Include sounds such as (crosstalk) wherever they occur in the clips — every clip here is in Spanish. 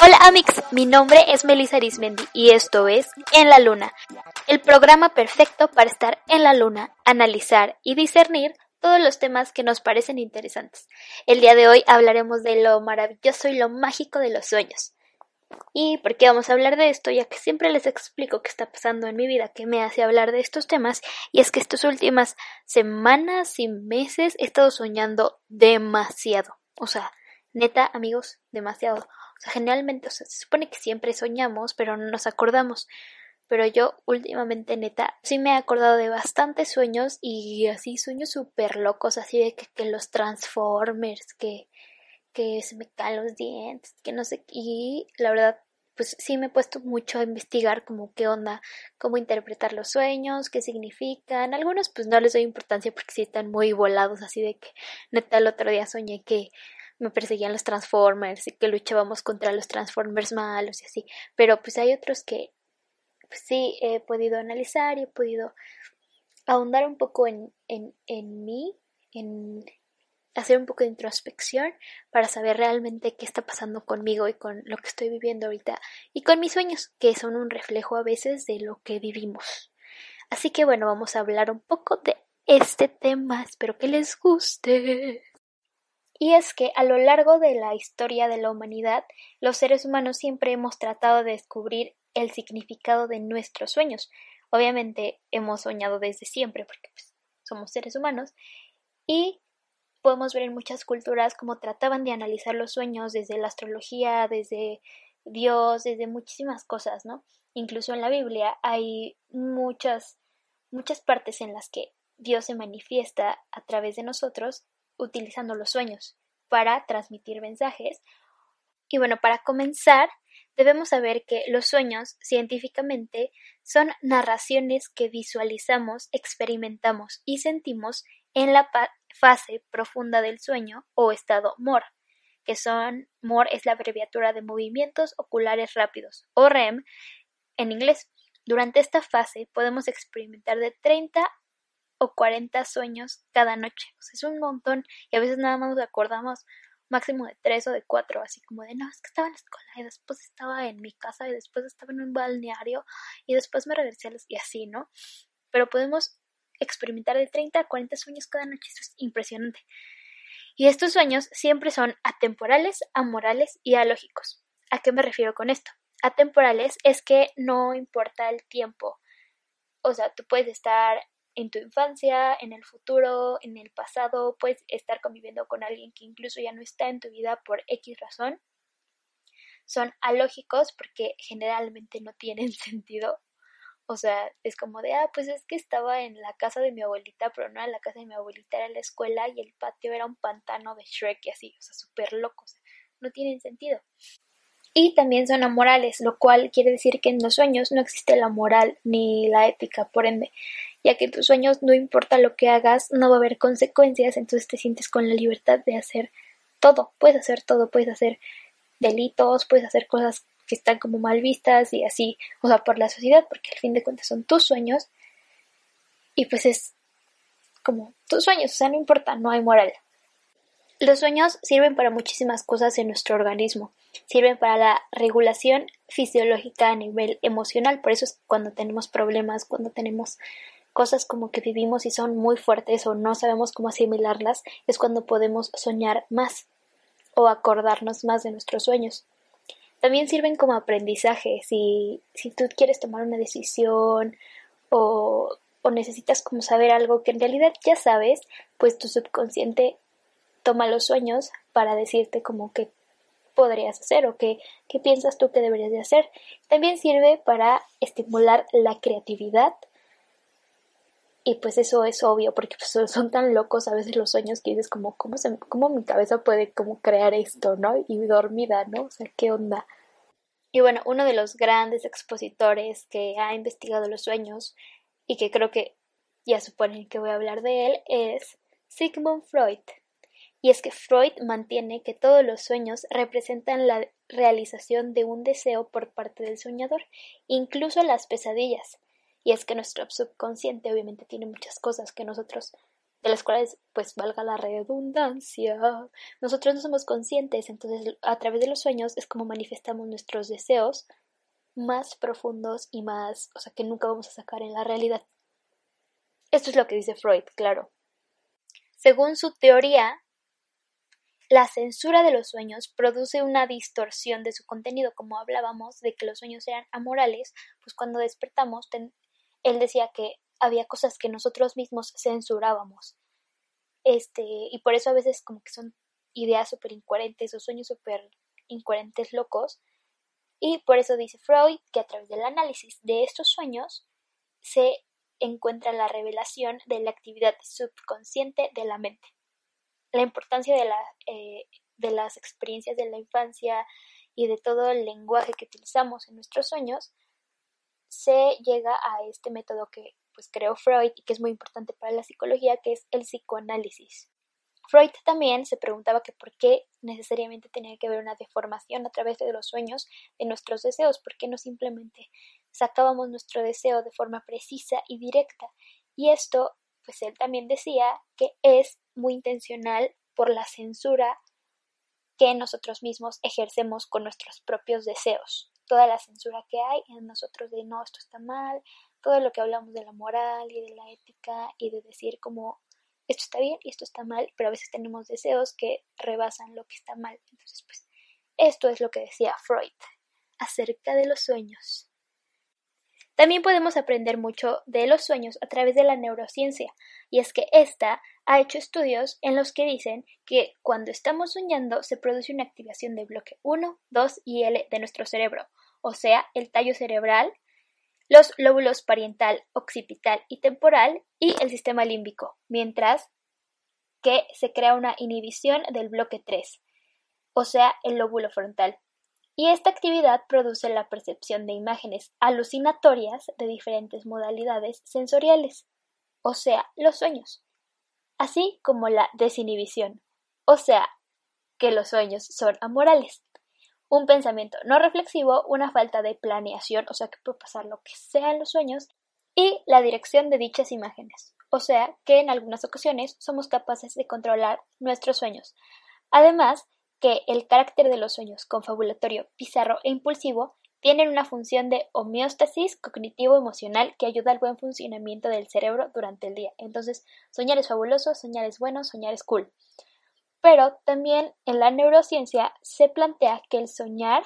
Hola Amix, mi nombre es Melissa Arismendi y esto es En la Luna, el programa perfecto para estar en la Luna, analizar y discernir todos los temas que nos parecen interesantes. El día de hoy hablaremos de lo maravilloso y lo mágico de los sueños. ¿Y por qué vamos a hablar de esto? Ya que siempre les explico qué está pasando en mi vida que me hace hablar de estos temas y es que estas últimas semanas y meses he estado soñando demasiado. O sea, neta, amigos, demasiado. O sea, generalmente, o sea, se supone que siempre soñamos, pero no nos acordamos. Pero yo últimamente, neta, sí me he acordado de bastantes sueños y así sueños súper locos, así de que, que los Transformers, que que se me caen los dientes, que no sé, y la verdad, pues sí me he puesto mucho a investigar como qué onda, cómo interpretar los sueños, qué significan. Algunos pues no les doy importancia porque sí están muy volados, así de que neta el otro día soñé que me perseguían los Transformers y que luchábamos contra los Transformers malos y así. Pero pues hay otros que pues sí he podido analizar y he podido ahondar un poco en, en, en mí, en, hacer un poco de introspección para saber realmente qué está pasando conmigo y con lo que estoy viviendo ahorita y con mis sueños, que son un reflejo a veces de lo que vivimos. Así que bueno, vamos a hablar un poco de este tema, espero que les guste. Y es que a lo largo de la historia de la humanidad, los seres humanos siempre hemos tratado de descubrir el significado de nuestros sueños. Obviamente hemos soñado desde siempre porque pues, somos seres humanos y podemos ver en muchas culturas cómo trataban de analizar los sueños desde la astrología, desde Dios, desde muchísimas cosas, ¿no? Incluso en la Biblia hay muchas, muchas partes en las que Dios se manifiesta a través de nosotros utilizando los sueños para transmitir mensajes. Y bueno, para comenzar, debemos saber que los sueños científicamente son narraciones que visualizamos, experimentamos y sentimos en la fase profunda del sueño o estado MOR, que son MOR es la abreviatura de movimientos oculares rápidos o REM en inglés. Durante esta fase podemos experimentar de 30 o 40 sueños cada noche. O sea, es un montón y a veces nada más nos acordamos máximo de 3 o de 4, así como de no, es que estaba en la escuela y después estaba en mi casa y después estaba en un balneario y después me regresé a los... y así, ¿no? Pero podemos experimentar de 30 a 40 sueños cada noche. Esto es impresionante. Y estos sueños siempre son atemporales, amorales y alógicos. ¿A qué me refiero con esto? Atemporales es que no importa el tiempo. O sea, tú puedes estar en tu infancia, en el futuro, en el pasado, puedes estar conviviendo con alguien que incluso ya no está en tu vida por X razón. Son alógicos porque generalmente no tienen (laughs) sentido o sea, es como de, ah, pues es que estaba en la casa de mi abuelita, pero no era la casa de mi abuelita, era la escuela y el patio era un pantano de Shrek y así, o sea, súper locos, no tienen sentido. Y también son amorales, lo cual quiere decir que en los sueños no existe la moral ni la ética, por ende, ya que en tus sueños no importa lo que hagas, no va a haber consecuencias, entonces te sientes con la libertad de hacer todo, puedes hacer todo, puedes hacer delitos, puedes hacer cosas que están como mal vistas y así, o sea, por la sociedad, porque al fin de cuentas son tus sueños y pues es como tus sueños, o sea, no importa, no hay moral. Los sueños sirven para muchísimas cosas en nuestro organismo. Sirven para la regulación fisiológica a nivel emocional. Por eso es cuando tenemos problemas, cuando tenemos cosas como que vivimos y son muy fuertes o no sabemos cómo asimilarlas, es cuando podemos soñar más o acordarnos más de nuestros sueños. También sirven como aprendizaje. Si, si tú quieres tomar una decisión o, o necesitas como saber algo que en realidad ya sabes, pues tu subconsciente toma los sueños para decirte como que podrías hacer o qué, qué piensas tú que deberías de hacer. También sirve para estimular la creatividad y pues eso es obvio porque pues son tan locos a veces los sueños que dices como cómo, se, cómo mi cabeza puede como crear esto, ¿no? Y dormida, ¿no? O sea, ¿qué onda? Y bueno, uno de los grandes expositores que ha investigado los sueños y que creo que ya suponen que voy a hablar de él es Sigmund Freud. Y es que Freud mantiene que todos los sueños representan la realización de un deseo por parte del soñador, incluso las pesadillas, y es que nuestro subconsciente obviamente tiene muchas cosas que nosotros de las cuales pues valga la redundancia nosotros no somos conscientes. Entonces a través de los sueños es como manifestamos nuestros deseos más profundos y más o sea que nunca vamos a sacar en la realidad. Esto es lo que dice Freud claro. Según su teoría la censura de los sueños produce una distorsión de su contenido, como hablábamos de que los sueños eran amorales, pues cuando despertamos, él decía que había cosas que nosotros mismos censurábamos. Este, y por eso a veces como que son ideas súper incoherentes o sueños súper incoherentes locos. Y por eso dice Freud que a través del análisis de estos sueños se encuentra la revelación de la actividad subconsciente de la mente la importancia de, la, eh, de las experiencias de la infancia y de todo el lenguaje que utilizamos en nuestros sueños, se llega a este método que pues creó Freud y que es muy importante para la psicología, que es el psicoanálisis. Freud también se preguntaba que por qué necesariamente tenía que haber una deformación a través de los sueños de nuestros deseos, por qué no simplemente sacábamos nuestro deseo de forma precisa y directa. Y esto, pues él también decía que es muy intencional por la censura que nosotros mismos ejercemos con nuestros propios deseos. Toda la censura que hay en nosotros de no, esto está mal, todo lo que hablamos de la moral y de la ética y de decir como esto está bien y esto está mal, pero a veces tenemos deseos que rebasan lo que está mal. Entonces, pues, esto es lo que decía Freud acerca de los sueños. También podemos aprender mucho de los sueños a través de la neurociencia, y es que ésta ha hecho estudios en los que dicen que cuando estamos soñando se produce una activación de bloque 1, 2 y L de nuestro cerebro, o sea, el tallo cerebral, los lóbulos pariental, occipital y temporal y el sistema límbico, mientras que se crea una inhibición del bloque 3, o sea, el lóbulo frontal y esta actividad produce la percepción de imágenes alucinatorias de diferentes modalidades sensoriales, o sea, los sueños, así como la desinhibición, o sea, que los sueños son amorales. Un pensamiento no reflexivo, una falta de planeación, o sea, que puede pasar lo que sea en los sueños, y la dirección de dichas imágenes, o sea, que en algunas ocasiones somos capaces de controlar nuestros sueños. Además, que el carácter de los sueños confabulatorio, pizarro e impulsivo tienen una función de homeostasis cognitivo-emocional que ayuda al buen funcionamiento del cerebro durante el día. Entonces, soñar es fabuloso, soñar es bueno, soñar es cool. Pero también en la neurociencia se plantea que el soñar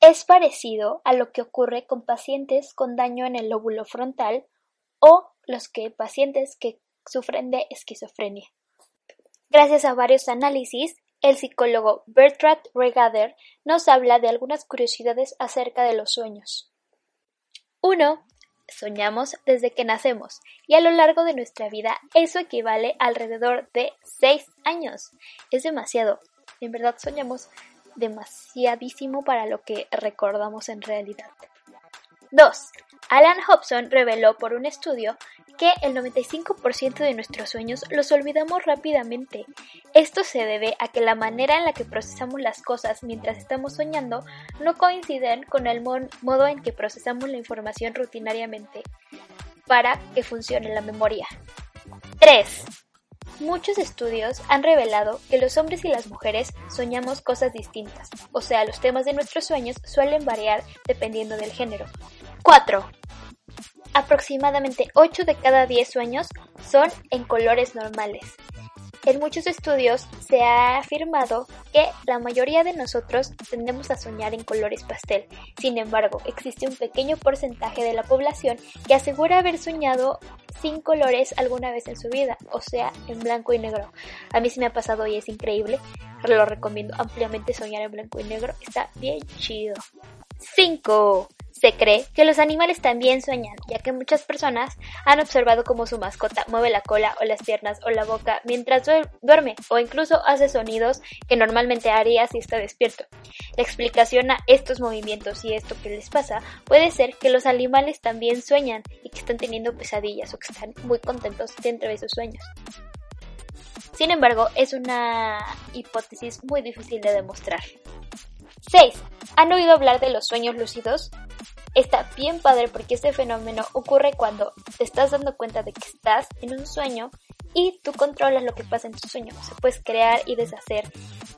es parecido a lo que ocurre con pacientes con daño en el lóbulo frontal o los que pacientes que sufren de esquizofrenia. Gracias a varios análisis, el psicólogo Bertrand Regader nos habla de algunas curiosidades acerca de los sueños. 1. Soñamos desde que nacemos y a lo largo de nuestra vida eso equivale alrededor de 6 años. Es demasiado. En verdad soñamos demasiadísimo para lo que recordamos en realidad. 2. Alan Hobson reveló por un estudio que el 95% de nuestros sueños los olvidamos rápidamente. Esto se debe a que la manera en la que procesamos las cosas mientras estamos soñando no coinciden con el modo en que procesamos la información rutinariamente para que funcione la memoria. 3. Muchos estudios han revelado que los hombres y las mujeres soñamos cosas distintas, o sea, los temas de nuestros sueños suelen variar dependiendo del género. 4. Aproximadamente 8 de cada 10 sueños son en colores normales. En muchos estudios se ha afirmado que la mayoría de nosotros tendemos a soñar en colores pastel. Sin embargo, existe un pequeño porcentaje de la población que asegura haber soñado sin colores alguna vez en su vida, o sea, en blanco y negro. A mí sí me ha pasado y es increíble. Lo recomiendo ampliamente soñar en blanco y negro. Está bien chido. 5. Se cree que los animales también sueñan, ya que muchas personas han observado cómo su mascota mueve la cola o las piernas o la boca mientras duerme o incluso hace sonidos que normalmente haría si está despierto. La explicación a estos movimientos y esto que les pasa puede ser que los animales también sueñan y que están teniendo pesadillas o que están muy contentos dentro de sus sueños. Sin embargo, es una hipótesis muy difícil de demostrar. 6. ¿Han oído hablar de los sueños lúcidos? Está bien padre porque este fenómeno ocurre cuando te estás dando cuenta de que estás en un sueño y tú controlas lo que pasa en tu sueño. O sea, puedes crear y deshacer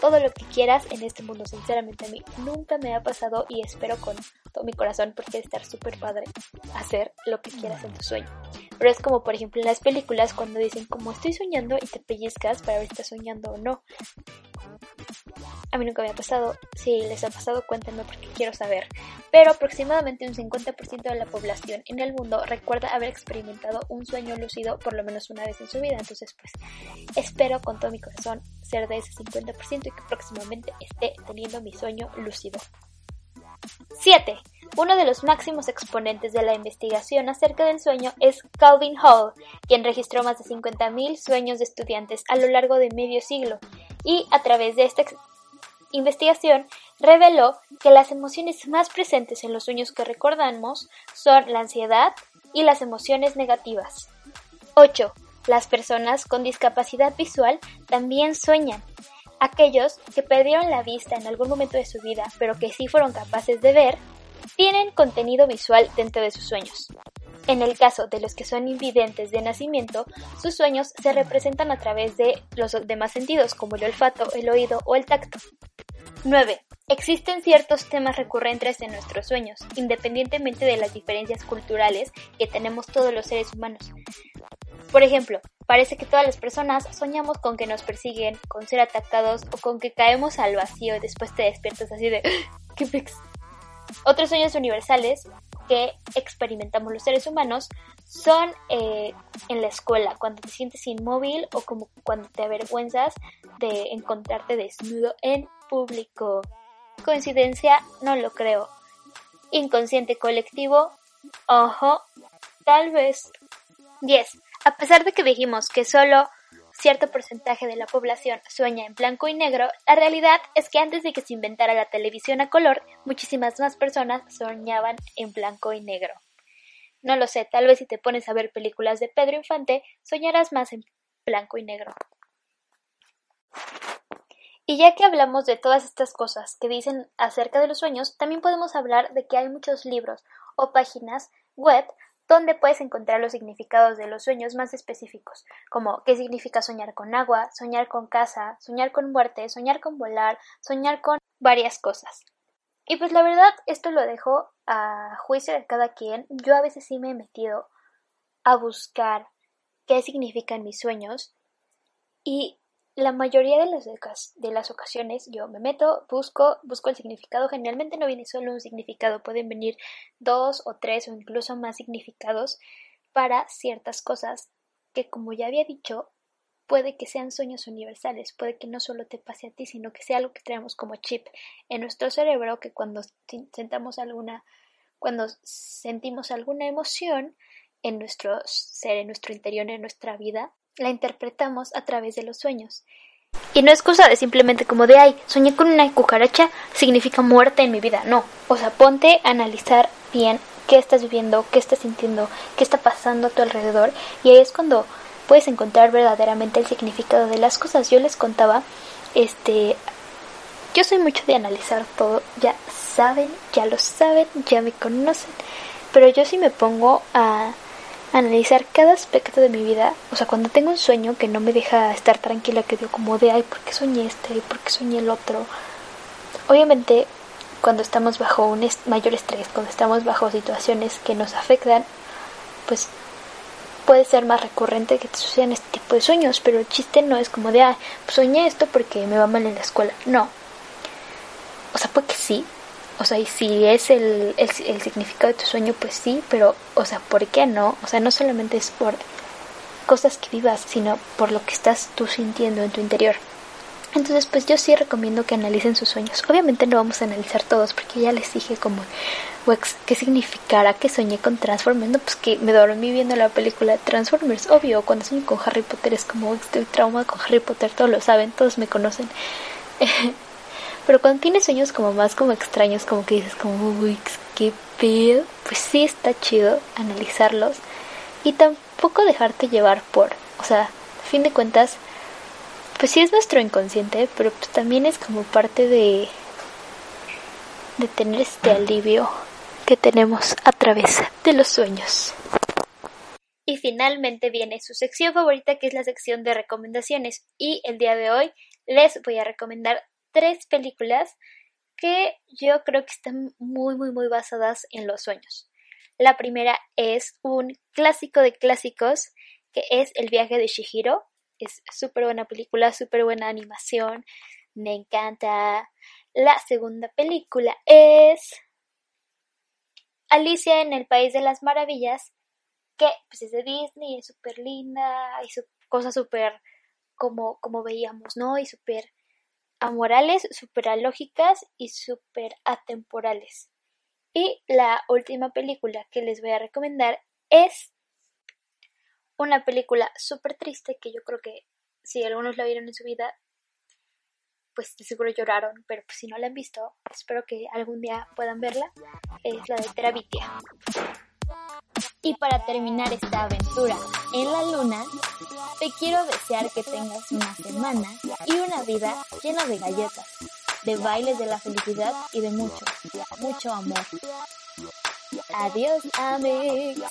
todo lo que quieras en este mundo. Sinceramente a mí nunca me ha pasado y espero con todo mi corazón porque estar súper padre hacer lo que quieras en tu sueño. Pero es como por ejemplo en las películas cuando dicen como estoy soñando y te pellizcas para ver si estás soñando o no. A mí nunca me ha pasado. Si les ha pasado, cuéntenme porque quiero saber. Pero aproximadamente un 50% de la población en el mundo recuerda haber experimentado un sueño lúcido por lo menos una vez en su vida. Entonces, pues, espero con todo mi corazón ser de ese 50% y que próximamente esté teniendo mi sueño lúcido. 7. Uno de los máximos exponentes de la investigación acerca del sueño es Calvin Hall, quien registró más de 50.000 sueños de estudiantes a lo largo de medio siglo y a través de esta investigación reveló que las emociones más presentes en los sueños que recordamos son la ansiedad y las emociones negativas. 8. Las personas con discapacidad visual también sueñan. Aquellos que perdieron la vista en algún momento de su vida, pero que sí fueron capaces de ver, tienen contenido visual dentro de sus sueños. En el caso de los que son invidentes de nacimiento, sus sueños se representan a través de los demás sentidos, como el olfato, el oído o el tacto. 9. Existen ciertos temas recurrentes en nuestros sueños, independientemente de las diferencias culturales que tenemos todos los seres humanos. Por ejemplo, parece que todas las personas soñamos con que nos persiguen, con ser atacados o con que caemos al vacío y después te despiertas así de (gasps) ¡qué! Otros sueños universales que experimentamos los seres humanos son eh, en la escuela, cuando te sientes inmóvil o como cuando te avergüenzas de encontrarte desnudo en público. Coincidencia, no lo creo. Inconsciente colectivo, ojo, tal vez. 10. A pesar de que dijimos que solo cierto porcentaje de la población sueña en blanco y negro, la realidad es que antes de que se inventara la televisión a color, muchísimas más personas soñaban en blanco y negro. No lo sé, tal vez si te pones a ver películas de Pedro Infante, soñarás más en blanco y negro. Y ya que hablamos de todas estas cosas que dicen acerca de los sueños, también podemos hablar de que hay muchos libros o páginas web donde puedes encontrar los significados de los sueños más específicos, como qué significa soñar con agua, soñar con casa, soñar con muerte, soñar con volar, soñar con varias cosas. Y pues la verdad, esto lo dejo a juicio de cada quien. Yo a veces sí me he metido a buscar qué significan mis sueños y la mayoría de las, de las ocasiones yo me meto, busco, busco el significado. Generalmente no viene solo un significado, pueden venir dos o tres o incluso más significados para ciertas cosas que, como ya había dicho, puede que sean sueños universales, puede que no solo te pase a ti, sino que sea algo que traemos como chip en nuestro cerebro, que cuando sentamos alguna, cuando sentimos alguna emoción en nuestro ser, en nuestro interior, en nuestra vida, la interpretamos a través de los sueños. Y no es cosa de simplemente como de, ay, soñé con una cucaracha, significa muerte en mi vida. No, o sea, ponte a analizar bien qué estás viviendo, qué estás sintiendo, qué está pasando a tu alrededor. Y ahí es cuando puedes encontrar verdaderamente el significado de las cosas. Yo les contaba, este, yo soy mucho de analizar todo, ya saben, ya lo saben, ya me conocen, pero yo sí me pongo a analizar cada aspecto de mi vida, o sea, cuando tengo un sueño que no me deja estar tranquila, que digo como de, ay, ¿por qué soñé este? ¿Por qué soñé el otro? Obviamente, cuando estamos bajo un mayor estrés, cuando estamos bajo situaciones que nos afectan, pues puede ser más recurrente que te sucedan este tipo de sueños, pero el chiste no es como de, ah, pues soñé esto porque me va mal en la escuela. No. O sea, porque sí, o sea, y si es el, el, significado de tu sueño, pues sí, pero, o sea, ¿por qué no? O sea, no solamente es por cosas que vivas, sino por lo que estás tú sintiendo en tu interior. Entonces, pues yo sí recomiendo que analicen sus sueños. Obviamente no vamos a analizar todos, porque ya les dije como, ¿qué significará que soñé con Transformers? No, pues que me dormí viendo la película Transformers. Obvio, cuando sueño con Harry Potter es como, estoy trauma con Harry Potter, todos lo saben, todos me conocen. (laughs) Pero cuando tienes sueños como más como extraños, como que dices como, uy, qué pedo, pues sí está chido analizarlos y tampoco dejarte llevar por, o sea, a fin de cuentas, pues sí es nuestro inconsciente, pero pues también es como parte de de tener este alivio que tenemos a través de los sueños. Y finalmente viene su sección favorita que es la sección de recomendaciones y el día de hoy les voy a recomendar tres películas que yo creo que están muy muy muy basadas en los sueños. La primera es un clásico de clásicos que es El viaje de Shihiro. Es súper buena película, súper buena animación, me encanta. La segunda película es Alicia en el País de las Maravillas, que pues es de Disney, es súper linda, y su, cosas súper como, como veíamos, ¿no? Y súper amorales, súper lógicas y súper atemporales. Y la última película que les voy a recomendar es una película súper triste que yo creo que si algunos la vieron en su vida, pues de seguro lloraron, pero pues si no la han visto, espero que algún día puedan verla, es la de Terabitia. Y para terminar esta aventura en la luna, te quiero desear que tengas una semana y una vida llena de galletas, de bailes de la felicidad y de mucho, mucho amor. Adiós, amigos.